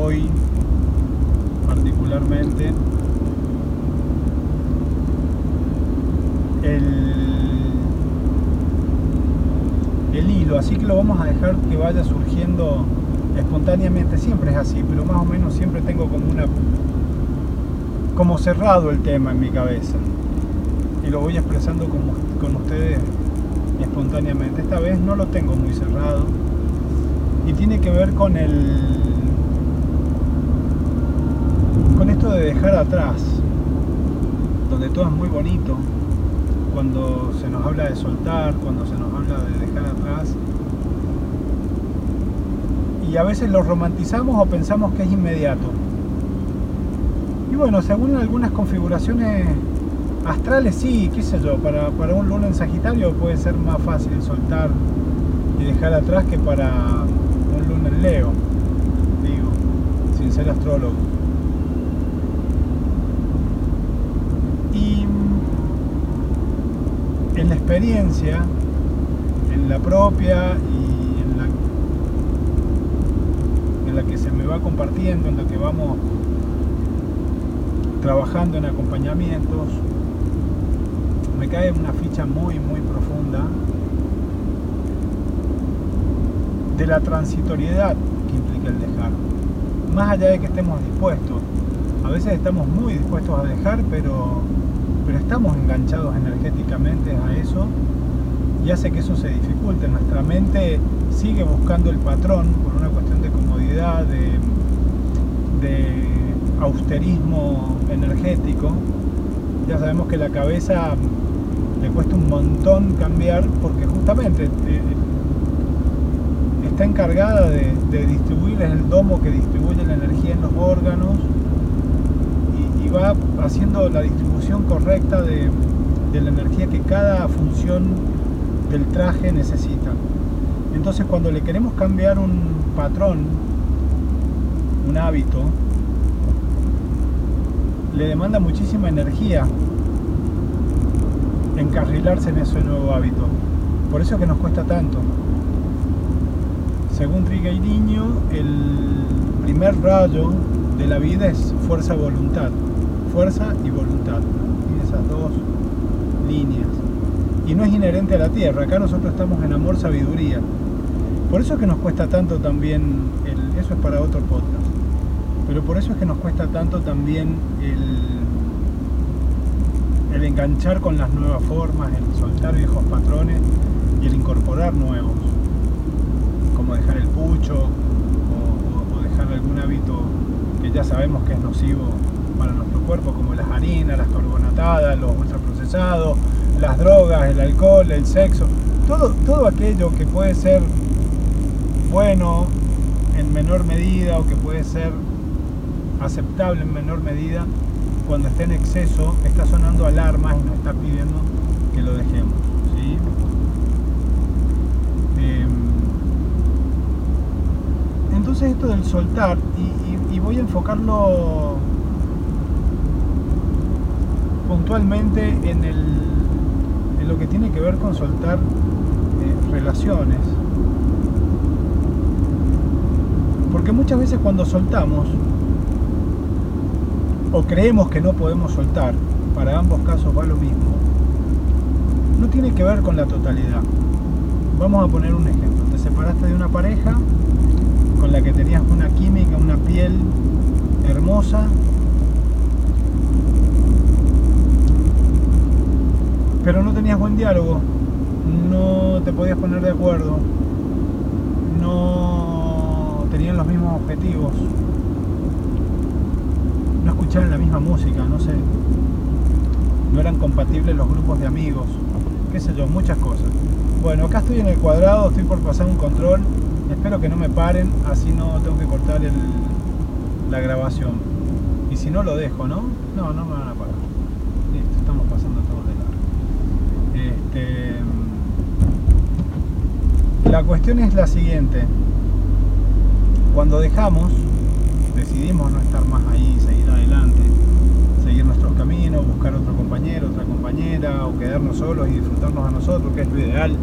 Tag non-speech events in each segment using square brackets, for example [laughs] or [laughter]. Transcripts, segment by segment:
hoy particularmente el, el hilo, así que lo vamos a dejar que vaya surgiendo espontáneamente, siempre es así, pero más o menos siempre tengo como una como cerrado el tema en mi cabeza y lo voy expresando con, con ustedes espontáneamente. Esta vez no lo tengo muy cerrado y tiene que ver con el de dejar atrás, donde todo es muy bonito, cuando se nos habla de soltar, cuando se nos habla de dejar atrás. Y a veces lo romantizamos o pensamos que es inmediato. Y bueno, según algunas configuraciones astrales, sí, qué sé yo, para, para un luna en Sagitario puede ser más fácil soltar y dejar atrás que para un luna en Leo, digo, sin ser astrólogo. Y en la experiencia, en la propia y en la, en la que se me va compartiendo, en la que vamos trabajando en acompañamientos, me cae una ficha muy, muy profunda de la transitoriedad que implica el dejar. Más allá de que estemos dispuestos, a veces estamos muy dispuestos a dejar, pero, pero estamos enganchados energéticamente a eso y hace que eso se dificulte. Nuestra mente sigue buscando el patrón por una cuestión de comodidad, de, austerismo energético. Ya sabemos que la cabeza le cuesta un montón cambiar porque justamente eh, está encargada de, de distribuir, es el domo que distribuye la energía en los órganos y, va haciendo la distribución correcta de, de la energía que cada función del traje necesita. Entonces cuando le queremos cambiar un patrón, un hábito, le demanda muchísima energía encarrilarse en ese nuevo hábito. Por eso es que nos cuesta tanto. Según Trigueiriño, el primer rayo de la vida es fuerza-voluntad. Fuerza y voluntad. Y esas dos líneas. Y no es inherente a la Tierra. Acá nosotros estamos en amor-sabiduría. Por eso es que nos cuesta tanto también, el, eso es para otro podcast, pero por eso es que nos cuesta tanto también el el enganchar con las nuevas formas, el soltar viejos patrones y el incorporar nuevos, como dejar el pucho o, o, dejar algún hábito que ya sabemos que es nocivo para nuestro cuerpo, como las harinas, las carbonatadas, los ultraprocesados, las drogas, el alcohol, el sexo, todo, todo aquello que puede ser bueno en menor medida o que puede ser aceptable en menor medida, cuando esté en exceso está sonando alarmas y nos está pidiendo que lo dejemos. ¿sí? Eh, entonces esto del soltar, y, voy a enfocarlo puntualmente en, el, en lo que tiene que ver con soltar eh, relaciones. Porque muchas veces cuando soltamos, o creemos que no podemos soltar, para ambos casos va lo mismo, no tiene que ver con la totalidad. Vamos a poner un ejemplo. Te separaste de una pareja con la que tenías una química, una piel hermosa, pero no tenías buen diálogo, no te podías poner de acuerdo, no tenían los mismos objetivos, no escuchaban la misma música, no sé, no eran compatibles los grupos de amigos, qué sé yo, muchas cosas. Bueno, acá estoy en el cuadrado, estoy por pasar un control, espero que no me paren, así no tengo que cortar el, la grabación. Y si no lo dejo, ¿no? No, no me van a parar. Listo, estamos pasando todos de largo. Este, la cuestión es la siguiente. Cuando dejamos, decidimos no estar más ahí, seguir adelante, seguir nuestros caminos, buscar otro compañero, otra compañera, o quedarnos solos y disfrutarnos a nosotros, que es lo ideal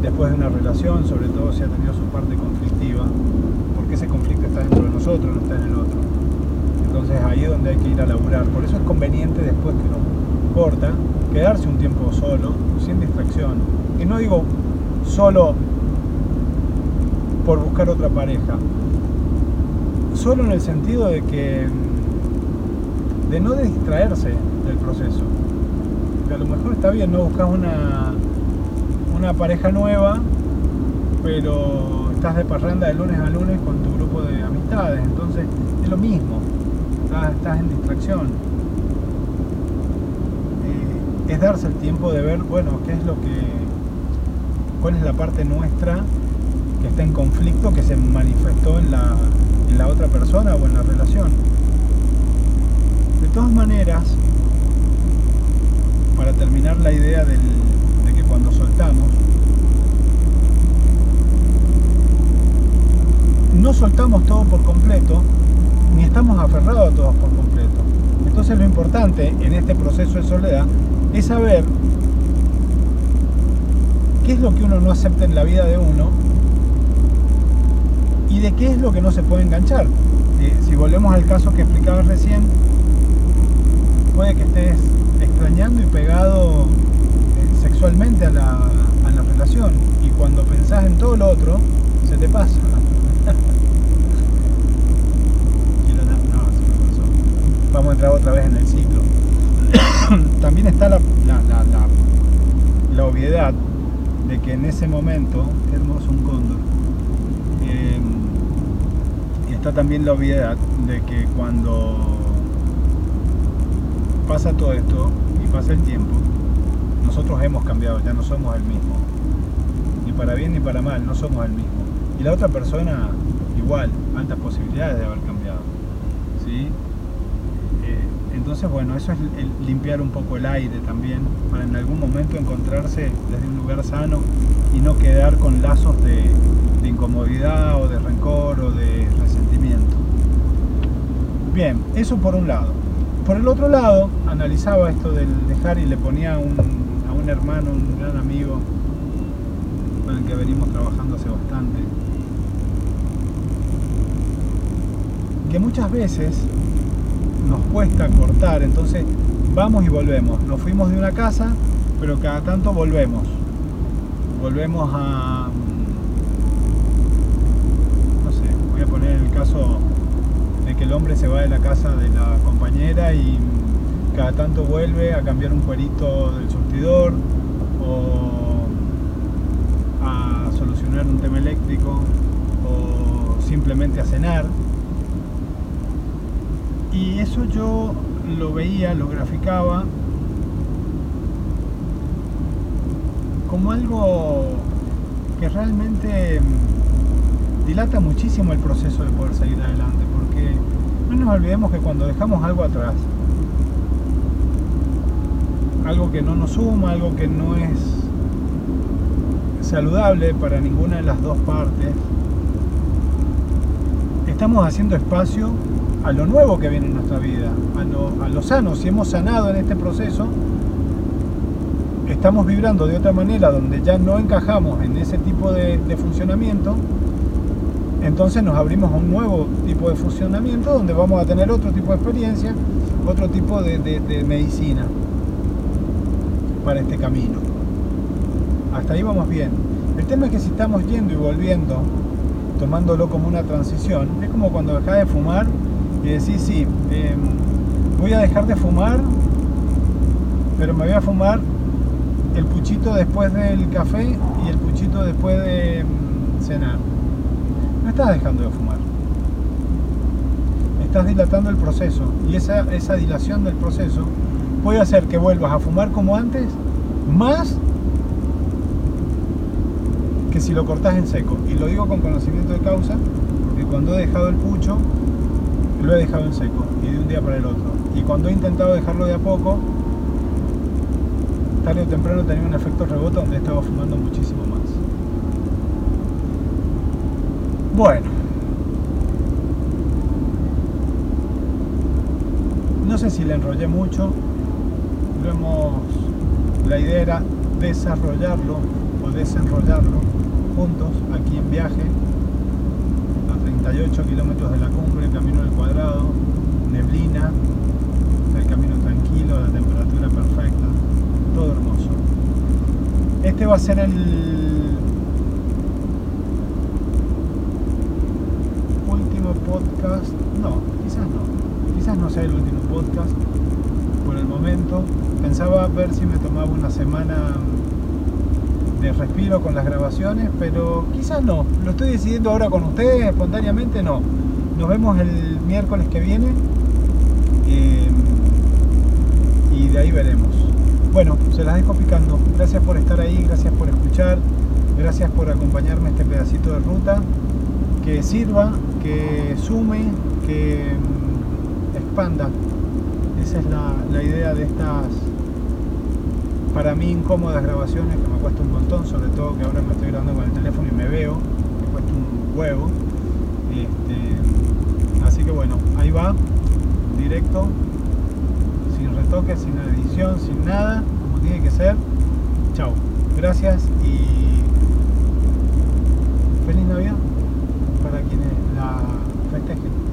después de una relación, sobre todo si ha tenido su parte conflictiva, porque ese conflicto está dentro de nosotros, no está en el otro. Entonces ahí es donde hay que ir a laburar. Por eso es conveniente después que uno corta, quedarse un tiempo solo, sin distracción. Y no digo solo por buscar otra pareja, solo en el sentido de que de no distraerse del proceso. Que a lo mejor está bien, no buscas una, una pareja nueva, pero estás de parranda de lunes a lunes con tu grupo de amistades, entonces es lo mismo, estás, en distracción. Eh, es darse el tiempo de ver, bueno, qué es lo que, cuál es la parte nuestra que está en conflicto, que se manifestó en la, en la otra persona o en la relación. De todas maneras, para terminar la idea de que cuando soltamos, no soltamos todo por completo, ni estamos aferrados a todos por completo. Entonces lo importante en este proceso de soledad es saber qué es lo que uno no acepta en la vida de uno y de qué es lo que no se puede enganchar. Eh, si volvemos al caso que explicaba recién, puede que estés extrañando y pegado eh, sexualmente a la, relación y cuando pensás en todo lo otro, se te pasa. [laughs] Vamos a entrar otra vez en el ciclo. [coughs] También está la, la, obviedad de que en ese momento, hermoso un cóndor, eh, está también la obviedad de que cuando pasa todo esto y pasa el tiempo, nosotros hemos cambiado, ya no somos el mismo. Ni para bien ni para mal, no somos el mismo. Y la otra persona, igual, altas posibilidades de haber cambiado. ¿sí? Entonces, bueno, eso es limpiar un poco el aire también, para en algún momento encontrarse desde un lugar sano y no quedar con lazos de, incomodidad o de rencor o de resentimiento. Bien, eso por un lado. Por el otro lado, analizaba esto del dejar y le ponía a un, hermano, un gran amigo, con el que venimos trabajando hace bastante, que muchas veces nos cuesta cortar, entonces vamos y volvemos. Nos fuimos de una casa, pero cada tanto volvemos. Volvemos a... no sé, voy a poner el caso que el hombre se va de la casa de la compañera y cada tanto vuelve a cambiar un cuerito del surtidor o a solucionar un tema eléctrico o simplemente a cenar. Y eso yo lo veía, lo graficaba como algo que realmente dilata muchísimo el proceso de poder seguir adelante no nos olvidemos que cuando dejamos algo atrás, algo que no nos suma, algo que no es saludable para ninguna de las dos partes, estamos haciendo espacio a lo nuevo que viene en nuestra vida, a lo, sano. Si hemos sanado en este proceso, estamos vibrando de otra manera donde ya no encajamos en ese tipo de funcionamiento entonces nos abrimos a un nuevo tipo de funcionamiento donde vamos a tener otro tipo de experiencia, otro tipo de, medicina para este camino. Hasta ahí vamos bien. El tema es que si estamos yendo y volviendo, tomándolo como una transición, es como cuando dejas de fumar y decís, sí, em, voy a dejar de fumar, pero me voy a fumar el puchito después del café y el puchito después de em, cenar estás dejando de fumar. Estás dilatando el proceso y esa, esa dilación del proceso puede hacer que vuelvas a fumar como antes, más que si lo cortas en seco. Y lo digo con conocimiento de causa, porque cuando he dejado el pucho, lo he dejado en seco y de un día para el otro. Y cuando he intentado dejarlo de a poco, tarde o temprano tenía un efecto rebote donde estaba fumando muchísimo más. Bueno. no sé si le enrollé mucho, lo hemos, la idea era desarrollarlo o desenrollarlo juntos aquí en viaje a 38 kilómetros de la cumbre, camino del cuadrado, neblina, el camino tranquilo, la temperatura perfecta, todo hermoso. Este va a ser el último podcast, no, quizás no, quizás no sea el último podcast por el momento. Pensaba ver si me tomaba una semana de respiro con las grabaciones, pero quizás no. Lo estoy decidiendo ahora con ustedes, espontáneamente no. Nos vemos el miércoles que viene eh, y de ahí veremos. Bueno, se las dejo picando. Gracias por estar ahí, gracias por escuchar, gracias por acompañarme este pedacito de ruta. Que sirva, que sume, que mm, expanda. Esa es la, la idea de estas para mí incómodas grabaciones cuesta un montón, sobre todo que ahora me estoy grabando con el teléfono y me veo, me cuesta un huevo. Este, así que bueno, ahí va, directo, sin retoques, sin edición, sin nada, como tiene que ser. Chao, gracias y feliz Navidad para quienes la festejen.